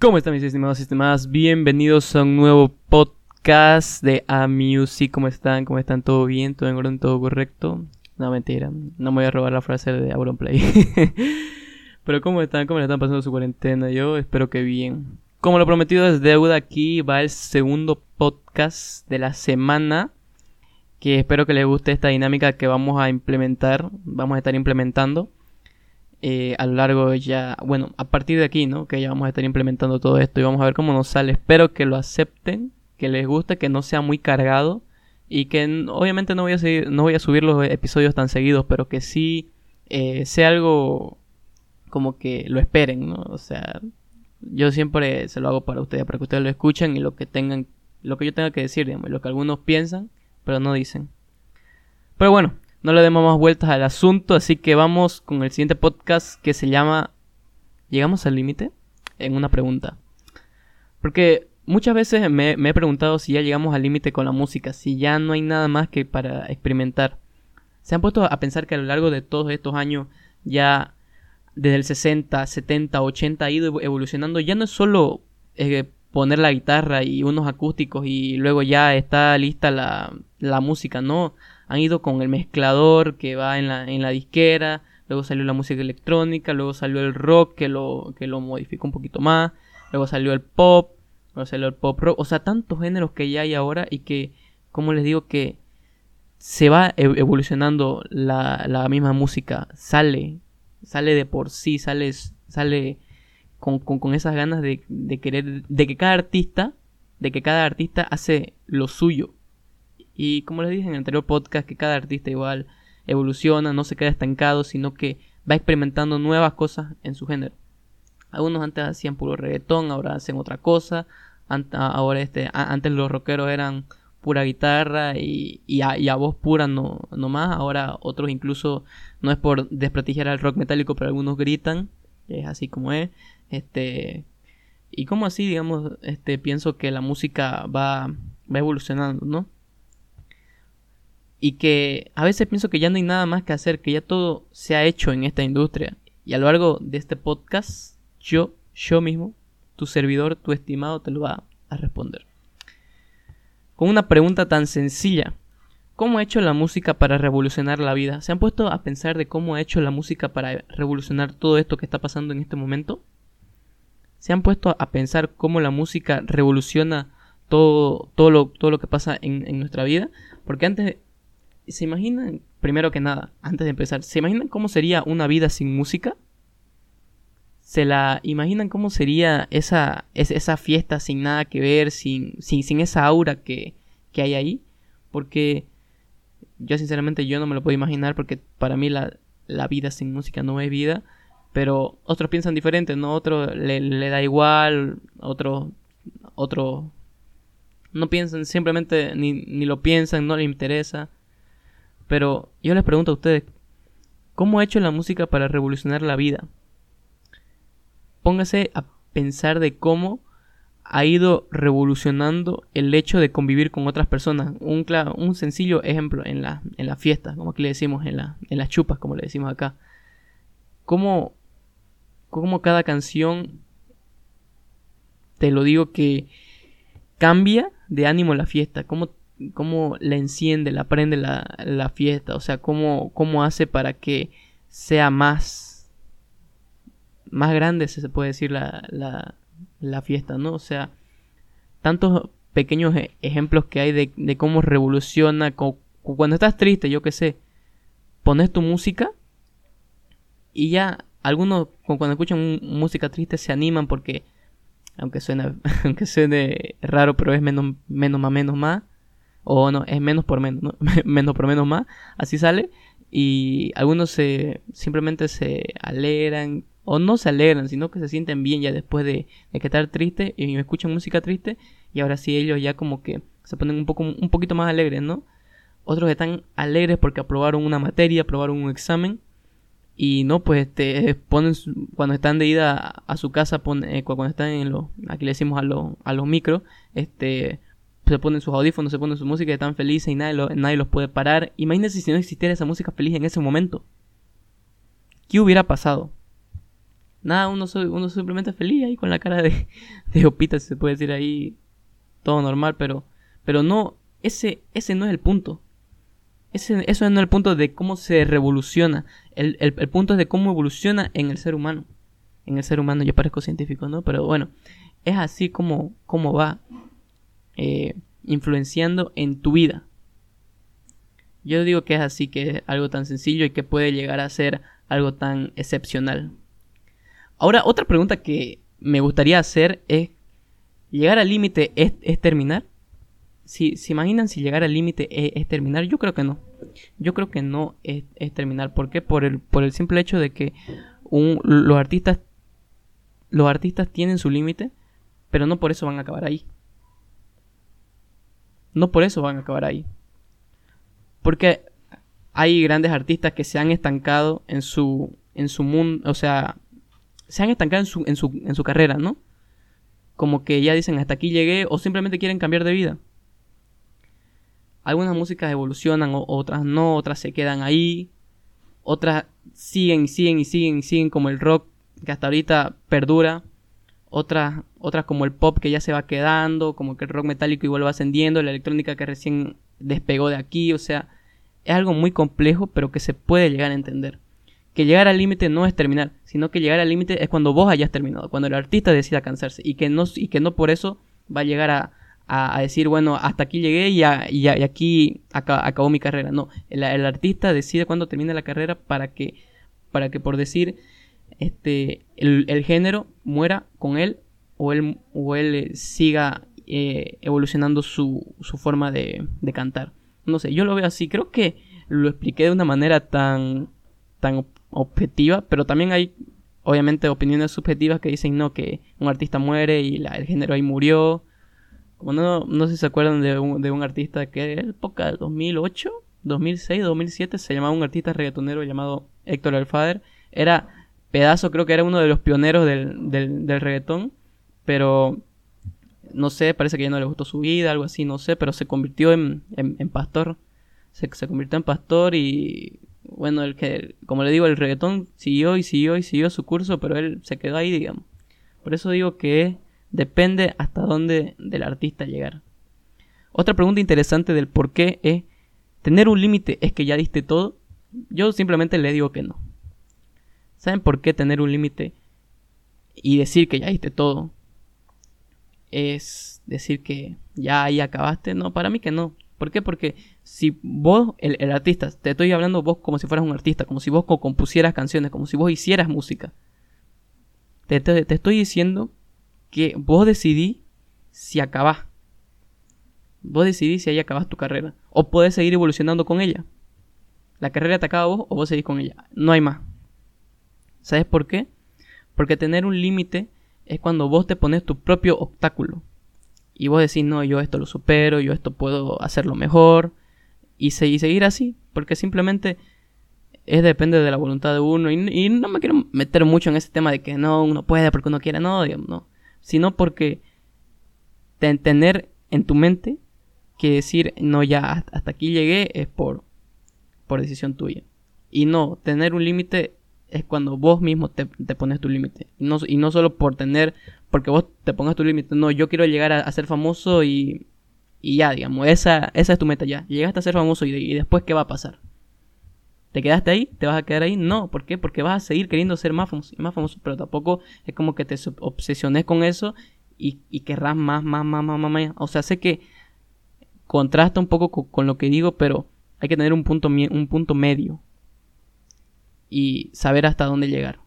¿Cómo están mis estimados y estimadas? Bienvenidos a un nuevo podcast de A Music. ¿Cómo están? ¿Cómo están? ¿Todo bien? ¿Todo en orden? ¿Todo correcto? No, mentira. No me voy a robar la frase de Auronplay. Pero ¿cómo están? ¿Cómo le están pasando su cuarentena? Yo espero que bien. Como lo prometido es deuda, aquí va el segundo podcast de la semana. Que espero que les guste esta dinámica que vamos a implementar. Vamos a estar implementando. Eh, a lo largo ya, bueno, a partir de aquí, ¿no? Que ya vamos a estar implementando todo esto y vamos a ver cómo nos sale. Espero que lo acepten, que les guste, que no sea muy cargado y que obviamente no voy a seguir, no voy a subir los episodios tan seguidos, pero que sí eh, sea algo como que lo esperen, ¿no? O sea, yo siempre se lo hago para ustedes, para que ustedes lo escuchen y lo que tengan, lo que yo tenga que decir, digamos, lo que algunos piensan, pero no dicen. Pero bueno, no le demos más vueltas al asunto, así que vamos con el siguiente podcast que se llama ¿Llegamos al límite? En una pregunta. Porque muchas veces me, he preguntado si ya llegamos al límite con la música, si ya no hay nada más que para experimentar. Se han puesto a pensar que a lo largo de todos estos años ya desde el 60, 70, 80 ha ido evolucionando. Ya no es solo eh, poner la guitarra y unos acústicos y luego ya está lista la, la música, no han ido con el mezclador que va en la, en la disquera, luego salió la música electrónica, luego salió el rock que lo, que lo modificó un poquito más, luego salió el pop, luego salió el pop rock, o sea, tantos géneros que ya hay ahora y que, como les digo, que se va e-, evolucionando la, la misma música, sale, sale de por sí, sale, sale con, con, con esas ganas de, de querer, de que cada artista, de que cada artista hace lo suyo, y como les dije en el anterior podcast, que cada artista igual evoluciona, no se queda estancado, sino que va experimentando nuevas cosas en su género. Algunos antes hacían puro reggaetón, ahora hacen otra cosa. Ahora este, antes los rockeros eran pura guitarra y, a, voz pura no, no más. Ahora otros incluso, no es por desprestigiar al rock metálico, pero algunos gritan. Es así como es. Este, y como así, digamos, este, pienso que la música va, va evolucionando, ¿no? Y que a veces pienso que ya no hay nada más que hacer, que ya todo se ha hecho en esta industria. Y a lo largo de este podcast, yo, yo mismo, tu servidor, tu estimado, te lo va a responder. Con una pregunta tan sencilla. ¿Cómo ha hecho la música para revolucionar la vida? ¿Se han puesto a pensar de cómo ha hecho la música para revolucionar todo esto que está pasando en este momento? ¿Se han puesto a pensar cómo la música revoluciona todo, todo, lo, todo lo que pasa en, en nuestra vida? Porque antes ¿Se imaginan, primero que nada, antes de empezar, ¿se imaginan cómo sería una vida sin música? ¿Se la imaginan cómo sería esa, esa fiesta sin nada que ver, sin, sin, sin esa aura que, que hay ahí? Porque yo sinceramente yo no me lo puedo imaginar porque para mí la, la vida sin música no es vida. Pero otros piensan diferente, ¿no? Otros le, da igual, otros otro no piensan, simplemente ni, ni lo piensan, no les interesa. Pero yo les pregunto a ustedes, ¿cómo ha hecho la música para revolucionar la vida? Póngase a pensar de cómo ha ido revolucionando el hecho de convivir con otras personas. Un, un sencillo ejemplo en la, en la fiesta, como aquí le decimos, en, la, en las chupas, como le decimos acá. Cómo, cómo cada canción, te lo digo que cambia de ánimo la fiesta. Cómo cómo la enciende, la prende la, la fiesta, o sea, cómo, cómo hace para que sea más, más grande, se puede decir, la, la, la fiesta, ¿no? O sea, tantos pequeños e, ejemplos que hay de, de cómo revoluciona, cuando estás triste, yo qué sé, pones tu música y ya algunos cuando escuchan música triste se animan porque aunque suene aunque suene raro pero es menos menos más menos más o no, es menos por menos, menos por menos más, así sale. Y algunos se simplemente se alegran, o no se alegran, sino que se sienten bien ya después de, de que estar triste y escuchan música triste. Y ahora sí ellos ya como que se ponen un, poco, un poquito más alegres, ¿no? Otros están alegres porque aprobaron una materia, aprobaron un examen. Y no, pues este, ponen, cuando están de ida a, su casa, eh, cuando están en los, aquí le decimos a los, a los micros, este, se ponen sus audífonos, se ponen su música y están felices y nadie, nadie los puede parar. Imagínense si no existiera esa música feliz en ese momento. ¿Qué hubiera pasado? Nada, uno, uno simplemente feliz ahí con la cara de, de opita, se puede decir ahí, todo normal, pero, pero no, ese, ese no es el punto. Ese, eso no es el punto de cómo se revoluciona. El, el, el, punto es de cómo evoluciona en el ser humano. En el ser humano yo parezco científico, ¿no? Pero bueno, es así como, como va eh, influenciando en tu vida. Yo digo que es así, que es algo tan sencillo y que puede llegar a ser algo tan excepcional. Ahora, otra pregunta que me gustaría hacer es, ¿llegar al límite es, terminar? Si se imaginan si llegar al límite es, terminar, yo creo que no. Yo creo que no es, terminar. ¿Por qué? Por el, por el simple hecho de que los artistas los artistas tienen su límite, pero no por eso van a acabar ahí. No por eso van a acabar ahí. Porque hay grandes artistas que se han estancado en su, en su mundo, o sea, se han estancado en su, en, su, en su carrera, ¿no? Como que ya dicen hasta aquí llegué o simplemente quieren cambiar de vida. Algunas músicas evolucionan, otras no, otras se quedan ahí, otras siguen y siguen y siguen y siguen como el rock que hasta ahorita perdura, otras, otras como el pop que ya se va quedando, como que el rock metálico igual va ascendiendo, la electrónica que recién despegó de aquí, o sea, es algo muy complejo, pero que se puede llegar a entender. Que llegar al límite no es terminar, sino que llegar al límite es cuando vos hayas terminado, cuando el artista decida cansarse y que no, y que no por eso va a llegar a, a, decir, bueno, hasta aquí llegué y, y, aquí acabó mi carrera. No, el, artista decide cuándo termina la carrera para que, para que por decir, este, el, género muera con él o él, o él eh, siga eh, evolucionando su, su forma de, de, cantar. No sé, yo lo veo así. Creo que lo expliqué de una manera tan, tan objetiva, pero también hay, obviamente, opiniones subjetivas que dicen no, que un artista muere y el género ahí murió. Como no, no sé si se acuerdan de un, de un artista que en época del 2008, 2006, 2007 se llamaba un artista reggaetonero llamado Héctor Alfader. Era Pedazo creo que era uno de los pioneros del, del, reggaetón, pero no sé, parece que ya no le gustó su vida, algo así, no sé, pero se convirtió en, en, pastor. Se, convirtió en pastor y bueno, el que, como le digo, el reggaetón siguió y siguió y siguió su curso, pero él se quedó ahí, digamos. Por eso digo que depende hasta dónde del artista llegar. Otra pregunta interesante del por qué es, ¿tener un límite es que ya diste todo? Yo simplemente le digo que no. ¿Saben por qué tener un límite y decir que ya diste todo? Es decir que ya ahí acabaste. No, para mí que no. ¿Por qué? Porque si vos, el, artista, te estoy hablando vos como si fueras un artista, como si vos compusieras canciones, como si vos hicieras música. Te, te, estoy diciendo que vos decidí si acabás. Vos decidís si ahí acabas tu carrera. O podés seguir evolucionando con ella. La carrera te acaba vos o vos seguís con ella. No hay más. ¿Sabes por qué? Porque tener un límite es cuando vos te pones tu propio obstáculo. Y vos decís, no, yo esto lo supero, yo esto puedo hacerlo mejor. Y, seguir así. Porque simplemente es depende de la voluntad de uno. Y, no me quiero meter mucho en ese tema de que no, uno puede porque uno quiere, no, digamos, no. Sino porque tener en tu mente que decir, no, ya hasta aquí llegué es por, por decisión tuya. Y no, tener un límite es cuando vos mismo te, pones tu límite. Y no, y no solo por tener, porque vos te pongas tu límite. No, yo quiero llegar a, ser famoso y, y, ya, digamos, esa, esa es tu meta ya. Llegaste a ser famoso y, y, después, ¿qué va a pasar? ¿Te quedaste ahí? ¿Te vas a quedar ahí? No, ¿por qué? Porque vas a seguir queriendo ser más famoso más famoso, pero tampoco es como que te obsesiones con eso y, y querrás más, más, más, más, más, más. O sea, sé que contrasta un poco con, con lo que digo, pero hay que tener un punto, un punto medio y saber hasta dónde llegar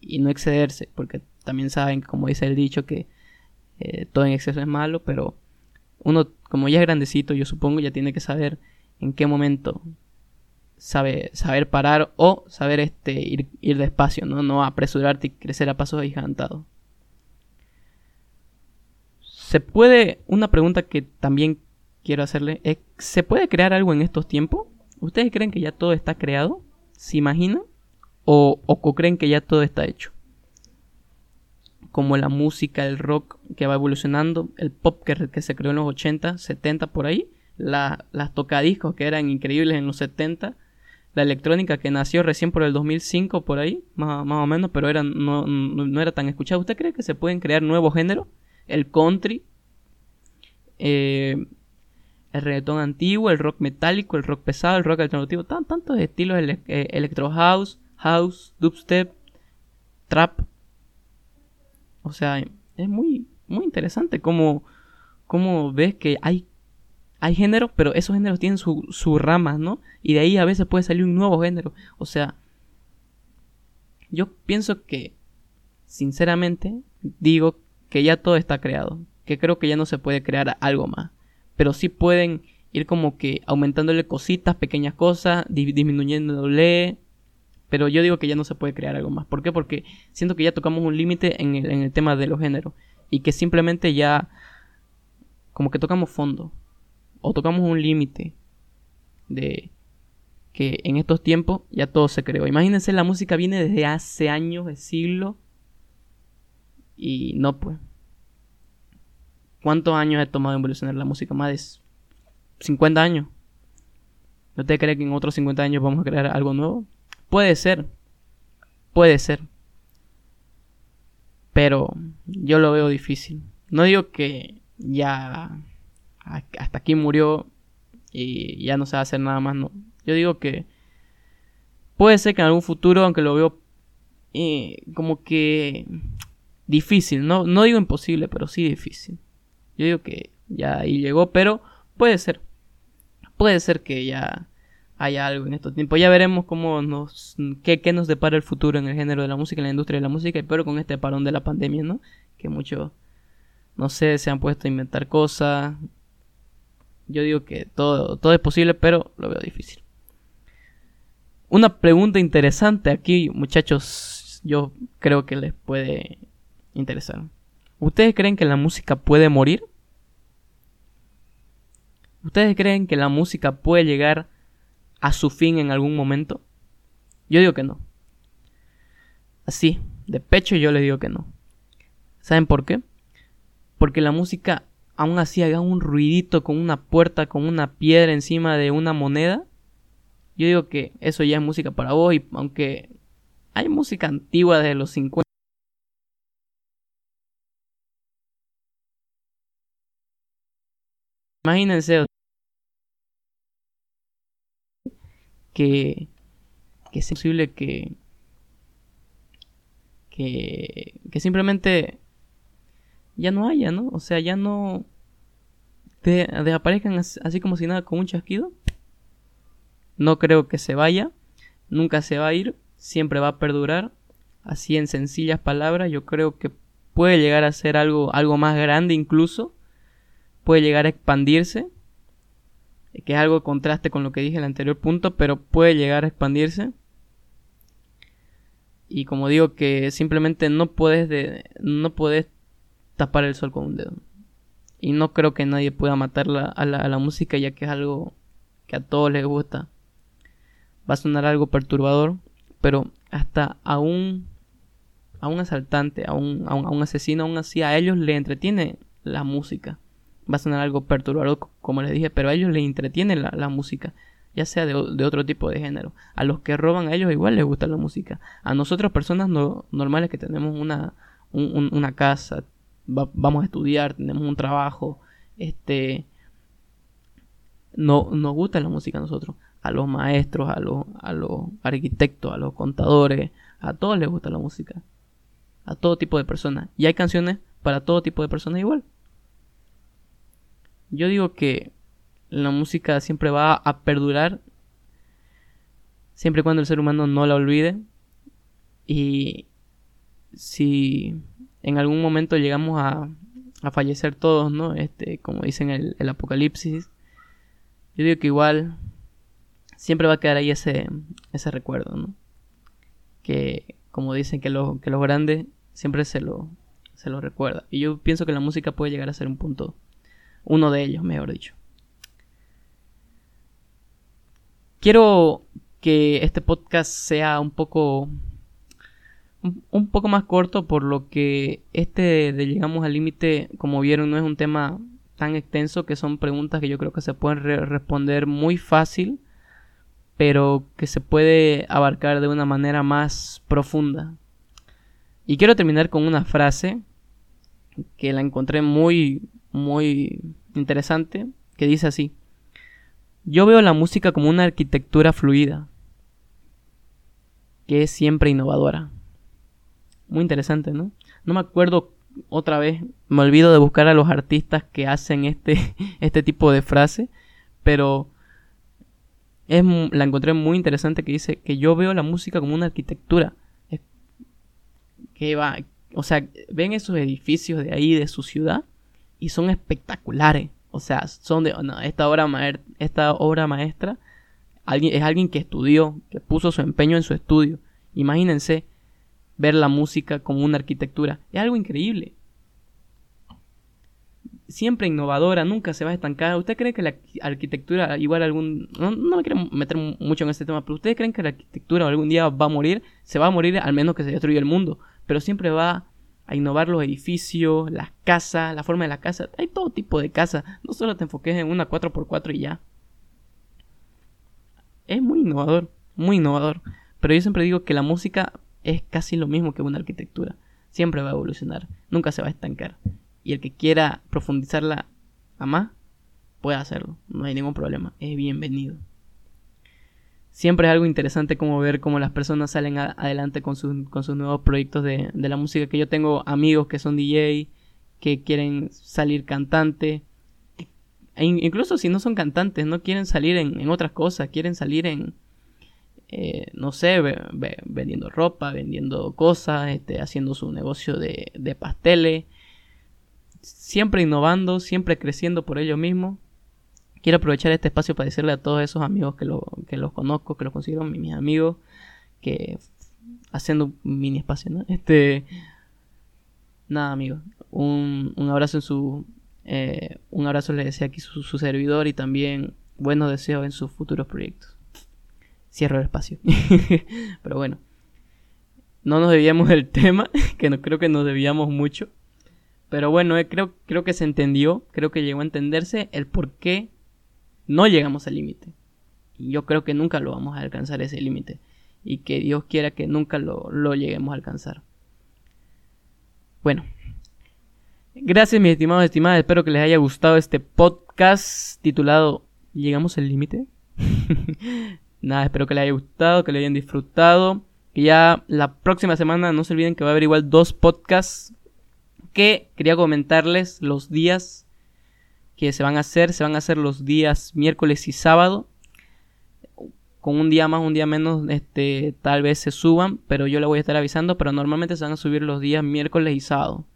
y no excederse, porque también saben, como dice el dicho, que eh, todo en exceso es malo, pero uno, como ya es grandecito, yo supongo, ya tiene que saber en qué momento sabe, saber parar o saber este, ir, ir despacio, ¿no? no apresurarte y crecer a pasos agigantados. Se puede, una pregunta que también quiero hacerle es, ¿se puede crear algo en estos tiempos? ¿Ustedes creen que ya todo está creado? ¿Se imaginan? ¿O, o creen que ya todo está hecho? Como la música, el rock que va evolucionando, el pop que, que se creó en los 80, 70 por ahí, las tocadiscos que eran increíbles en los 70, la electrónica que nació recién por el 2005, por ahí, más, más o menos, pero era, no, no, era tan escuchado. ¿Usted cree que se pueden crear nuevos géneros? El country, eh, el reggaetón antiguo, el rock metálico, el rock pesado, el rock alternativo, tantos estilos, eh, electro house, house, dubstep, trap. O sea, es muy, muy interesante cómo, cómo ves que hay hay géneros, pero esos géneros tienen sus su ramas, ¿no? Y de ahí a veces puede salir un nuevo género. O sea, yo pienso que, sinceramente, digo que ya todo está creado. Que creo que ya no se puede crear algo más. Pero sí pueden ir como que aumentándole cositas, pequeñas cosas, disminuyéndole. Pero yo digo que ya no se puede crear algo más. ¿Por qué? Porque siento que ya tocamos un límite en el, en el tema de los géneros. Y que simplemente ya como que tocamos fondo o tocamos un límite de que en estos tiempos ya todo se creó. Imagínense, la música viene desde hace años, de siglos, y no pues. ¿Cuántos años ha tomado evolucionar la música? Más de 50 años. ¿No te cree que en otros 50 años vamos a crear algo nuevo? Puede ser. Puede ser. Pero yo lo veo difícil. No digo que ya hasta aquí murió y ya no se va a hacer nada más. No. Yo digo que puede ser que en algún futuro, aunque lo veo eh, como que difícil, no, no digo imposible, pero sí difícil. Yo digo que ya ahí llegó, pero puede ser. Puede ser que ya haya algo en estos tiempos. Ya veremos cómo nos, qué, qué nos depara el futuro en el género de la música, en la industria de la música, pero con este parón de la pandemia, ¿no? Que muchos, no sé, se han puesto a inventar cosas, yo digo que todo, todo es posible, pero lo veo difícil. Una pregunta interesante aquí, muchachos, yo creo que les puede interesar. ¿Ustedes creen que la música puede morir? ¿Ustedes creen que la música puede llegar a su fin en algún momento? Yo digo que no. Así, de pecho yo les digo que no. ¿Saben por qué? Porque la música aún así haga un ruidito con una puerta, con una piedra encima de una moneda, yo digo que eso ya es música para vos, y aunque hay música antigua de los 50. Imagínense que, que es posible que, que, simplemente ya no haya, ¿no? O sea, ya no de, desaparezcan así como si nada con un chasquido. No creo que se vaya, nunca se va a ir, siempre va a perdurar. Así en sencillas palabras, yo creo que puede llegar a ser algo, algo más grande incluso, puede llegar a expandirse, que es algo de contraste con lo que dije en el anterior punto, pero puede llegar a expandirse. Y como digo que simplemente no puedes de, no puedes tapar el sol con un dedo. Y no creo que nadie pueda matar a, la, música ya que es algo que a todos les gusta. Va a sonar algo perturbador, pero hasta a un, a un asaltante, a un, a un, asesino, aún así a ellos les entretiene la música. Va a sonar algo perturbador, como les dije, pero a ellos les entretiene la, música, ya sea de, otro tipo de género. A los que roban a ellos igual les gusta la música. A nosotros, personas normales que tenemos una, una casa, vamos a estudiar, tenemos un trabajo, este, no, nos gusta la música a nosotros, a los maestros, a los, a los arquitectos, a los contadores, a todos les gusta la música, a todo tipo de personas, y hay canciones para todo tipo de personas igual. Yo digo que la música siempre va a perdurar siempre y cuando el ser humano no la olvide y si en algún momento llegamos a, a fallecer todos, ¿no? Este, como dicen el, el apocalipsis. Yo digo que igual siempre va a quedar ahí ese, ese recuerdo, ¿no? Que como dicen que, lo, que los grandes siempre se lo, se lo recuerda. Y yo pienso que la música puede llegar a ser un punto, uno de ellos, mejor dicho. Quiero que este podcast sea un poco un poco más corto por lo que este de llegamos al límite, como vieron, no es un tema tan extenso que son preguntas que yo creo que se pueden responder muy fácil, pero que se puede abarcar de una manera más profunda. Y quiero terminar con una frase que la encontré muy, muy interesante, que dice así. Yo veo la música como una arquitectura fluida, que es siempre innovadora. Muy interesante, ¿no? No me acuerdo otra vez, me olvido de buscar a los artistas que hacen este, este tipo de frase, pero es, la encontré muy interesante que dice que yo veo la música como una arquitectura. que va, o sea, ven esos edificios de ahí, de su ciudad, y son espectaculares. O sea, son de esta obra, esta obra maestra alguien, es alguien que estudió, que puso su empeño en su estudio. Imagínense ver la música como una arquitectura. Es algo increíble. Siempre innovadora, nunca se va a estancar. ¿Usted cree que la arquitectura, igual algún... No, no me quiero meter mucho en este tema, pero ¿ustedes creen que la arquitectura algún día va a morir? Se va a morir al menos que se destruya el mundo. Pero siempre va a innovar los edificios, las casas, la forma de la casa. Hay todo tipo de casas. No solo te enfoques en una 4x4 y ya. Es muy innovador, muy innovador. Pero yo siempre digo que la música es casi lo mismo que una arquitectura. Siempre va a evolucionar, nunca se va a estancar. Y el que quiera profundizarla a más, puede hacerlo. No hay ningún problema. Es bienvenido siempre es algo interesante como ver cómo las personas salen adelante con, con, sus nuevos proyectos de, la música. Que yo tengo amigos que son DJ, que quieren salir cantante. E incluso si no son cantantes, no quieren salir en, otras cosas, quieren salir en, eh, no sé, vendiendo ropa, vendiendo cosas, este, haciendo su negocio de, de pasteles. Siempre innovando, siempre creciendo por ellos mismos quiero aprovechar este espacio para decirle a todos esos amigos que, lo, que los conozco, que los considero mis amigos, que haciendo un mini espacio. Este, nada, amigos, un, un abrazo en su, eh, un abrazo le desea aquí su, su servidor y también buenos deseos en sus futuros proyectos. Cierro el espacio. Pero bueno, no nos debíamos del tema, que no creo que nos debíamos mucho. Pero bueno, eh, creo, creo que se entendió, creo que llegó a entenderse el por qué no llegamos al límite. Y yo creo que nunca lo vamos a alcanzar ese límite. Y que Dios quiera que nunca lo, lleguemos a alcanzar. Bueno. Gracias mis estimados y estimadas. Espero que les haya gustado este podcast titulado ¿Llegamos al límite? Nada, espero que les haya gustado, que lo hayan disfrutado. Que ya la próxima semana no se olviden que va a haber igual dos podcasts que quería comentarles los días que se van a hacer, se van a hacer los días miércoles y sábado. Con un día más, un día menos, este, tal vez se suban, pero yo le voy a estar avisando, pero normalmente se van a subir los días miércoles y sábado.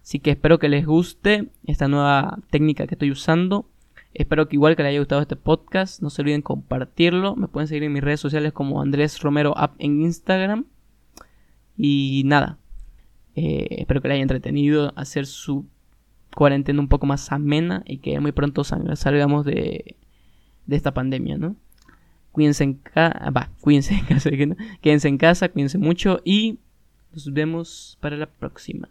Así que espero que les guste esta nueva técnica que estoy usando. Espero que igual que les haya gustado este podcast, no se olviden compartirlo. Me pueden seguir en mis redes sociales como Andrés Romero App en Instagram. Y nada, eh, espero que les haya entretenido hacer su cuarentena un poco más amena y que muy pronto salgamos de, de esta pandemia, ¿no? Cuídense en casa, va, cuídense en casa, quédense en casa, cuídense mucho y nos vemos para la próxima.